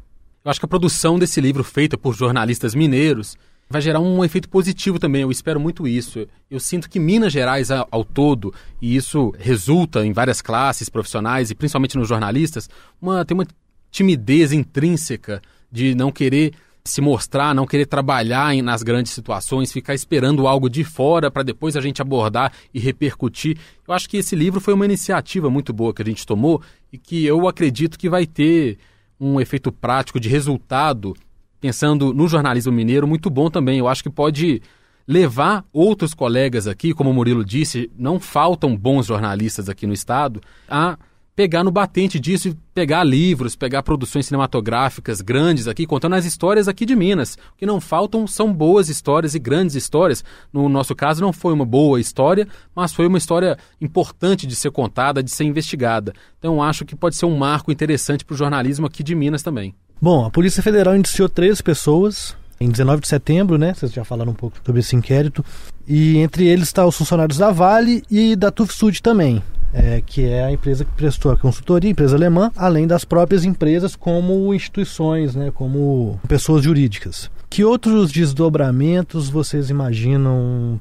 Eu acho que a produção desse livro, feita por jornalistas mineiros, vai gerar um efeito positivo também. Eu espero muito isso. Eu sinto que Minas Gerais, ao todo, e isso resulta em várias classes profissionais e principalmente nos jornalistas, uma, tem uma timidez intrínseca de não querer se mostrar, não querer trabalhar em, nas grandes situações, ficar esperando algo de fora para depois a gente abordar e repercutir. Eu acho que esse livro foi uma iniciativa muito boa que a gente tomou e que eu acredito que vai ter um efeito prático de resultado, pensando no jornalismo mineiro, muito bom também. Eu acho que pode levar outros colegas aqui, como o Murilo disse, não faltam bons jornalistas aqui no estado, a pegar no batente disso e pegar livros, pegar produções cinematográficas grandes aqui, contando as histórias aqui de Minas. O que não faltam são boas histórias e grandes histórias. No nosso caso, não foi uma boa história, mas foi uma história importante de ser contada, de ser investigada. Então, acho que pode ser um marco interessante para o jornalismo aqui de Minas também. Bom, a Polícia Federal indiciou três pessoas em 19 de setembro, né? Vocês já falaram um pouco sobre esse inquérito. E entre eles está os funcionários da Vale e da Tufsud também é, que é a empresa que prestou a consultoria, empresa alemã, além das próprias empresas como instituições, né, como pessoas jurídicas. Que outros desdobramentos vocês imaginam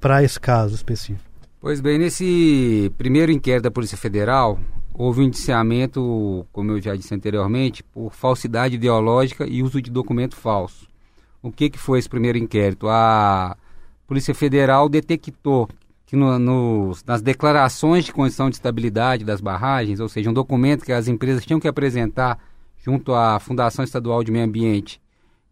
para esse caso específico? Pois bem, nesse primeiro inquérito da Polícia Federal, houve um indiciamento, como eu já disse anteriormente, por falsidade ideológica e uso de documento falso. O que, que foi esse primeiro inquérito? A Polícia Federal detectou que no, no, nas declarações de condição de estabilidade das barragens, ou seja, um documento que as empresas tinham que apresentar junto à Fundação Estadual de Meio Ambiente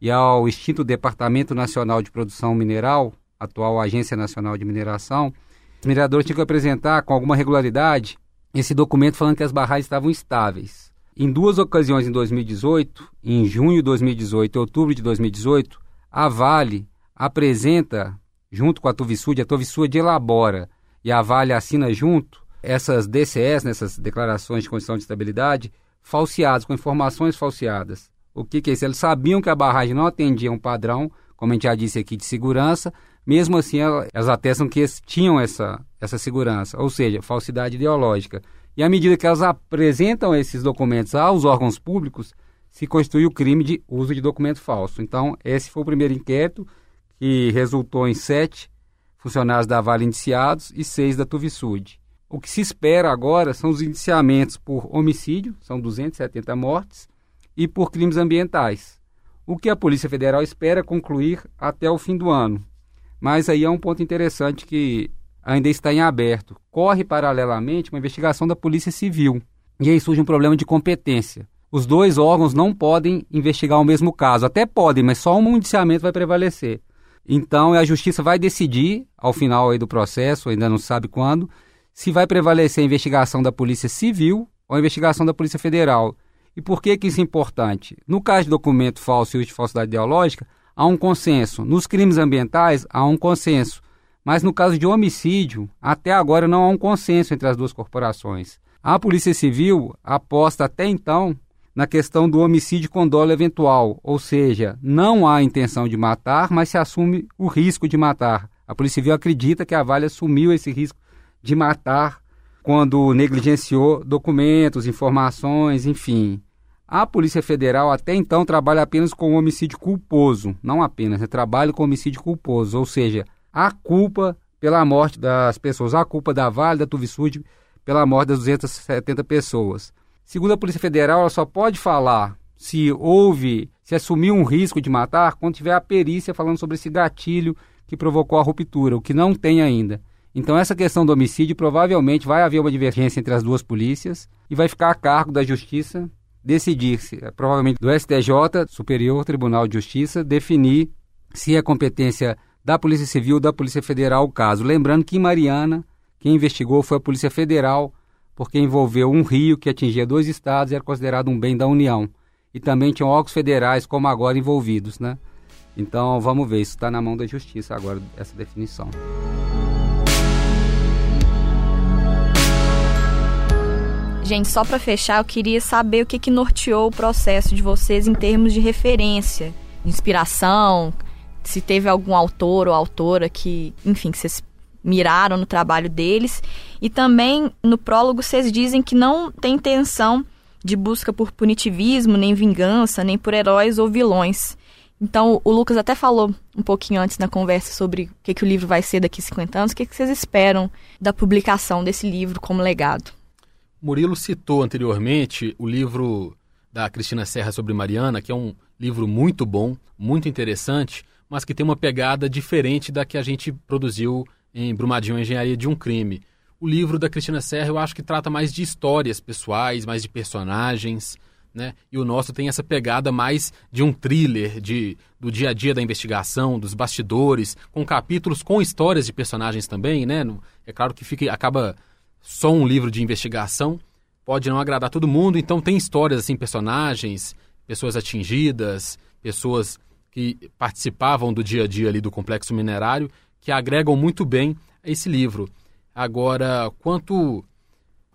e ao extinto Departamento Nacional de Produção Mineral, atual Agência Nacional de Mineração, os mineradores tinham que apresentar com alguma regularidade esse documento falando que as barragens estavam estáveis. Em duas ocasiões em 2018, em junho de 2018 e outubro de 2018, a Vale apresenta junto com a Tuvisud, a Tuvisud elabora e a Vale assina junto essas DCS, nessas declarações de condição de estabilidade, falseadas, com informações falseadas. O que, que é isso? Eles sabiam que a barragem não atendia um padrão, como a gente já disse aqui, de segurança, mesmo assim elas atestam que tinham essa, essa segurança, ou seja, falsidade ideológica. E à medida que elas apresentam esses documentos aos órgãos públicos, se constitui o crime de uso de documento falso. Então, esse foi o primeiro inquérito que resultou em sete funcionários da Vale indiciados e seis da Tuvisud. O que se espera agora são os indiciamentos por homicídio, são 270 mortes, e por crimes ambientais. O que a Polícia Federal espera concluir até o fim do ano. Mas aí é um ponto interessante que ainda está em aberto. Corre paralelamente uma investigação da Polícia Civil. E aí surge um problema de competência. Os dois órgãos não podem investigar o mesmo caso. Até podem, mas só um municiamento vai prevalecer. Então a justiça vai decidir, ao final aí do processo, ainda não sabe quando, se vai prevalecer a investigação da Polícia Civil ou a investigação da Polícia Federal. E por que, que isso é importante? No caso de documento falso e uso de falsidade ideológica, há um consenso. Nos crimes ambientais, há um consenso. Mas no caso de homicídio, até agora não há um consenso entre as duas corporações. A Polícia Civil aposta até então na questão do homicídio com dolo eventual, ou seja, não há intenção de matar, mas se assume o risco de matar. A Polícia Civil acredita que a Vale assumiu esse risco de matar quando negligenciou documentos, informações, enfim. A Polícia Federal até então trabalha apenas com homicídio culposo, não apenas, né? trabalha com homicídio culposo, ou seja, a culpa pela morte das pessoas, a culpa da Vale, da Tuvisud, pela morte das 270 pessoas. Segundo a Polícia Federal, ela só pode falar se houve, se assumiu um risco de matar quando tiver a perícia falando sobre esse gatilho que provocou a ruptura, o que não tem ainda. Então, essa questão do homicídio provavelmente vai haver uma divergência entre as duas polícias e vai ficar a cargo da Justiça decidir, se, provavelmente do STJ, Superior Tribunal de Justiça, definir se é competência da Polícia Civil, da Polícia Federal o caso. Lembrando que em Mariana, quem investigou foi a Polícia Federal, porque envolveu um rio que atingia dois estados e era considerado um bem da União. E também tinham órgãos federais, como agora, envolvidos, né? Então, vamos ver, isso está na mão da Justiça agora, essa definição. Gente, só para fechar, eu queria saber o que, que norteou o processo de vocês em termos de referência, inspiração, se teve algum autor ou autora que, enfim, que vocês miraram no trabalho deles. E também no prólogo vocês dizem que não tem intenção de busca por punitivismo, nem vingança, nem por heróis ou vilões. Então, o Lucas até falou um pouquinho antes na conversa sobre o que, que o livro vai ser daqui a 50 anos. O que, que vocês esperam da publicação desse livro como legado? Murilo citou anteriormente o livro da Cristina Serra sobre Mariana, que é um livro muito bom, muito interessante, mas que tem uma pegada diferente da que a gente produziu em Brumadinho, Engenharia de um Crime. O livro da Cristina Serra eu acho que trata mais de histórias pessoais, mais de personagens, né? E o nosso tem essa pegada mais de um thriller, de, do dia a dia da investigação, dos bastidores, com capítulos com histórias de personagens também, né? É claro que fica, acaba só um livro de investigação, pode não agradar todo mundo, então tem histórias assim, personagens, pessoas atingidas, pessoas que participavam do dia a dia ali do complexo minerário, que agregam muito bem a esse livro. Agora, quanto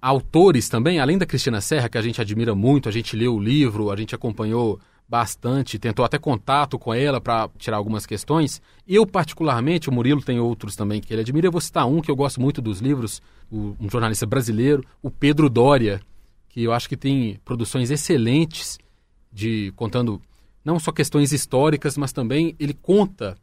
a autores também, além da Cristina Serra, que a gente admira muito, a gente leu o livro, a gente acompanhou bastante, tentou até contato com ela para tirar algumas questões. Eu, particularmente, o Murilo tem outros também que ele admira. Eu vou citar um que eu gosto muito dos livros, um jornalista brasileiro, o Pedro Dória, que eu acho que tem produções excelentes de contando não só questões históricas, mas também ele conta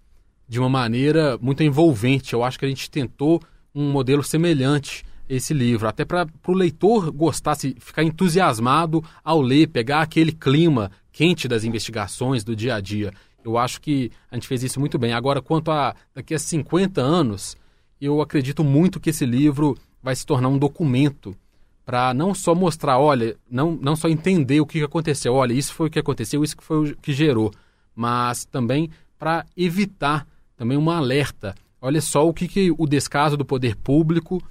de uma maneira muito envolvente. Eu acho que a gente tentou um modelo semelhante a esse livro, até para o leitor gostar, se ficar entusiasmado ao ler, pegar aquele clima quente das investigações do dia a dia. Eu acho que a gente fez isso muito bem. Agora, quanto a daqui a 50 anos, eu acredito muito que esse livro vai se tornar um documento para não só mostrar, olha, não, não só entender o que aconteceu, olha, isso foi o que aconteceu, isso foi o que gerou, mas também para evitar também uma alerta. Olha só o que, que o descaso do poder público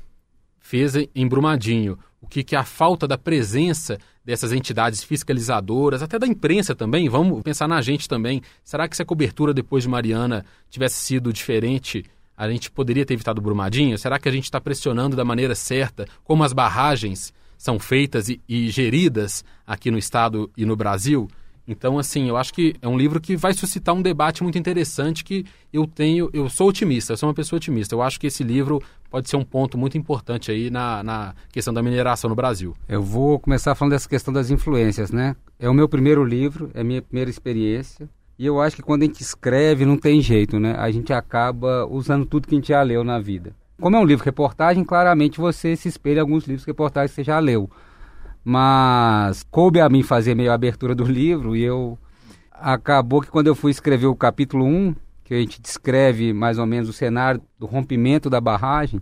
fez em Brumadinho, o que, que a falta da presença dessas entidades fiscalizadoras, até da imprensa também, vamos pensar na gente também. Será que se a cobertura depois de Mariana tivesse sido diferente a gente poderia ter evitado Brumadinho? Será que a gente está pressionando da maneira certa como as barragens são feitas e, e, geridas aqui no Estado e no Brasil? Então, assim, eu acho que é um livro que vai suscitar um debate muito interessante que eu tenho, eu sou otimista, eu sou uma pessoa otimista. Eu acho que esse livro pode ser um ponto muito importante aí na, na questão da mineração no Brasil. Eu vou começar falando dessa questão das influências, né? É o meu primeiro livro, é a minha primeira experiência. E eu acho que quando a gente escreve não tem jeito, né? A gente acaba usando tudo que a gente já leu na vida. Como é um livro reportagem, claramente você se espelha em alguns livros reportagens que você já leu. Mas coube a mim fazer meio a abertura do livro e eu acabou que quando eu fui escrever o capítulo 1, que a gente descreve mais ou menos o cenário do rompimento da barragem,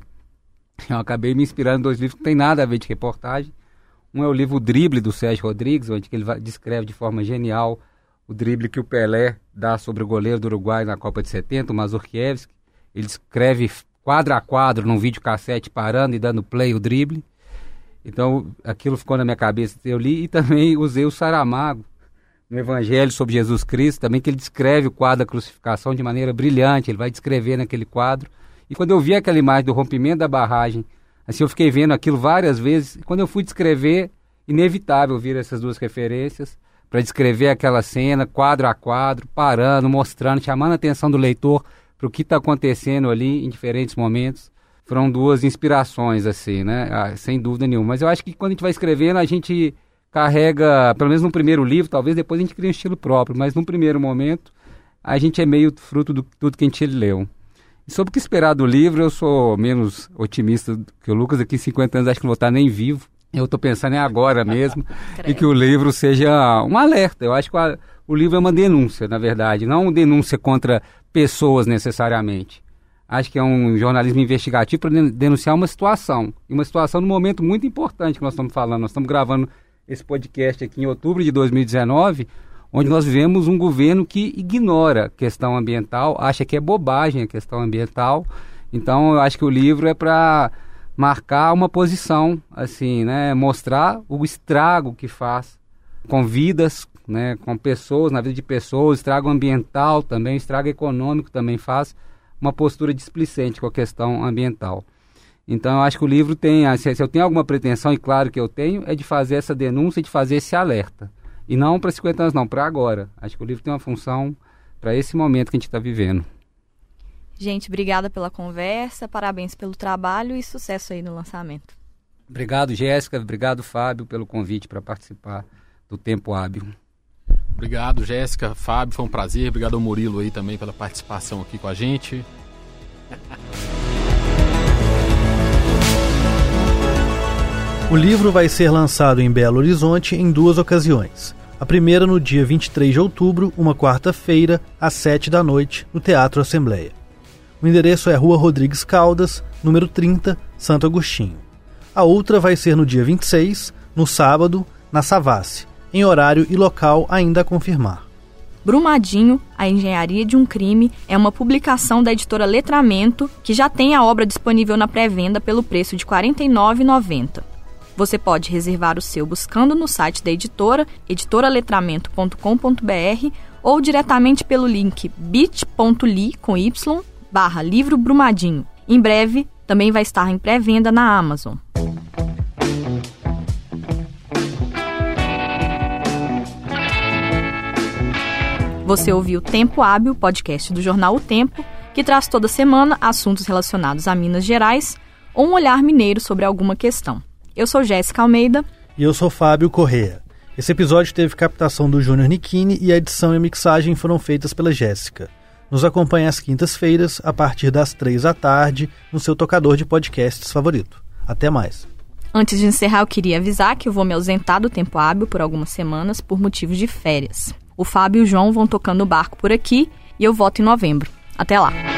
eu acabei me inspirando em dois livros que não tem nada a ver de reportagem. Um é o livro Drible, do Sérgio Rodrigues, onde ele descreve de forma genial o drible que o Pelé dá sobre o goleiro do Uruguai na Copa de 70, o Mazurkiewicz. Ele escreve quadro a quadro num videocassete parando e dando play o drible. Então aquilo ficou na minha cabeça. Eu li e também usei o Saramago no Evangelho sobre Jesus Cristo, também que ele descreve o quadro da crucificação de maneira brilhante. Ele vai descrever naquele quadro. E quando eu vi aquela imagem do rompimento da barragem, assim eu fiquei vendo aquilo várias vezes. E quando eu fui descrever, inevitável vir essas duas referências para descrever aquela cena, quadro a quadro, parando, mostrando, chamando a atenção do leitor para o que está acontecendo ali em diferentes momentos. Foram duas inspirações, assim, né? Ah, sem dúvida nenhuma. Mas eu acho que quando a gente vai escrevendo, a gente carrega, pelo menos no primeiro livro, talvez depois a gente cria um estilo próprio, mas no primeiro momento, a gente é meio fruto do tudo que a gente leu. E sobre o que esperar do livro, eu sou menos otimista que o Lucas. Aqui, 50 anos, acho que não vou estar nem vivo. Eu estou pensando em agora mesmo e que o livro seja um alerta. Eu acho que o, o livro é uma denúncia, na verdade, não uma denúncia contra pessoas necessariamente. Acho que é um jornalismo investigativo para denunciar uma situação. E uma situação num momento muito importante que nós estamos falando. Nós estamos gravando esse podcast aqui em outubro de 2019, onde nós vivemos um governo que ignora a questão ambiental, acha que é bobagem a questão ambiental. Então, eu acho que o livro é para marcar uma posição, assim, né? Mostrar o estrago que faz com vidas, né? Com pessoas, na vida de pessoas, estrago ambiental também, estrago econômico também faz uma postura displicente com a questão ambiental. Então, eu acho que o livro tem, se eu tenho alguma pretensão, e claro que eu tenho, é de fazer essa denúncia, de fazer esse alerta. E não para 50 anos, não, para agora. Acho que o livro tem uma função para esse momento que a gente está vivendo. Gente, obrigada pela conversa, parabéns pelo trabalho e sucesso aí no lançamento. Obrigado, Jéssica. Obrigado, Fábio, pelo convite para participar do Tempo Hábil. Obrigado, Jéssica, Fábio, foi um prazer. Obrigado ao Murilo aí também pela participação aqui com a gente. O livro vai ser lançado em Belo Horizonte em duas ocasiões. A primeira no dia 23 de outubro, uma quarta-feira, às 7 da noite, no Teatro Assembleia. O endereço é Rua Rodrigues Caldas, número 30, Santo Agostinho. A outra vai ser no dia 26, no sábado, na Savassi, em horário e local ainda a confirmar. Brumadinho, a Engenharia de um Crime, é uma publicação da editora Letramento que já tem a obra disponível na pré-venda pelo preço de R$ 49,90. Você pode reservar o seu buscando no site da editora, editoraletramento.com.br ou diretamente pelo link bit.ly com y barra livro Brumadinho. Em breve, também vai estar em pré-venda na Amazon. Você ouviu Tempo Hábil, podcast do jornal O Tempo, que traz toda semana assuntos relacionados a Minas Gerais ou um olhar mineiro sobre alguma questão. Eu sou Jéssica Almeida. E eu sou Fábio Correa. Esse episódio teve captação do Júnior Nikini e a edição e a mixagem foram feitas pela Jéssica. Nos acompanhe às quintas-feiras, a partir das três da tarde, no seu tocador de podcasts favorito. Até mais. Antes de encerrar, eu queria avisar que eu vou me ausentar do tempo hábil por algumas semanas por motivos de férias. O Fábio e o João vão tocando o barco por aqui e eu volto em novembro. Até lá!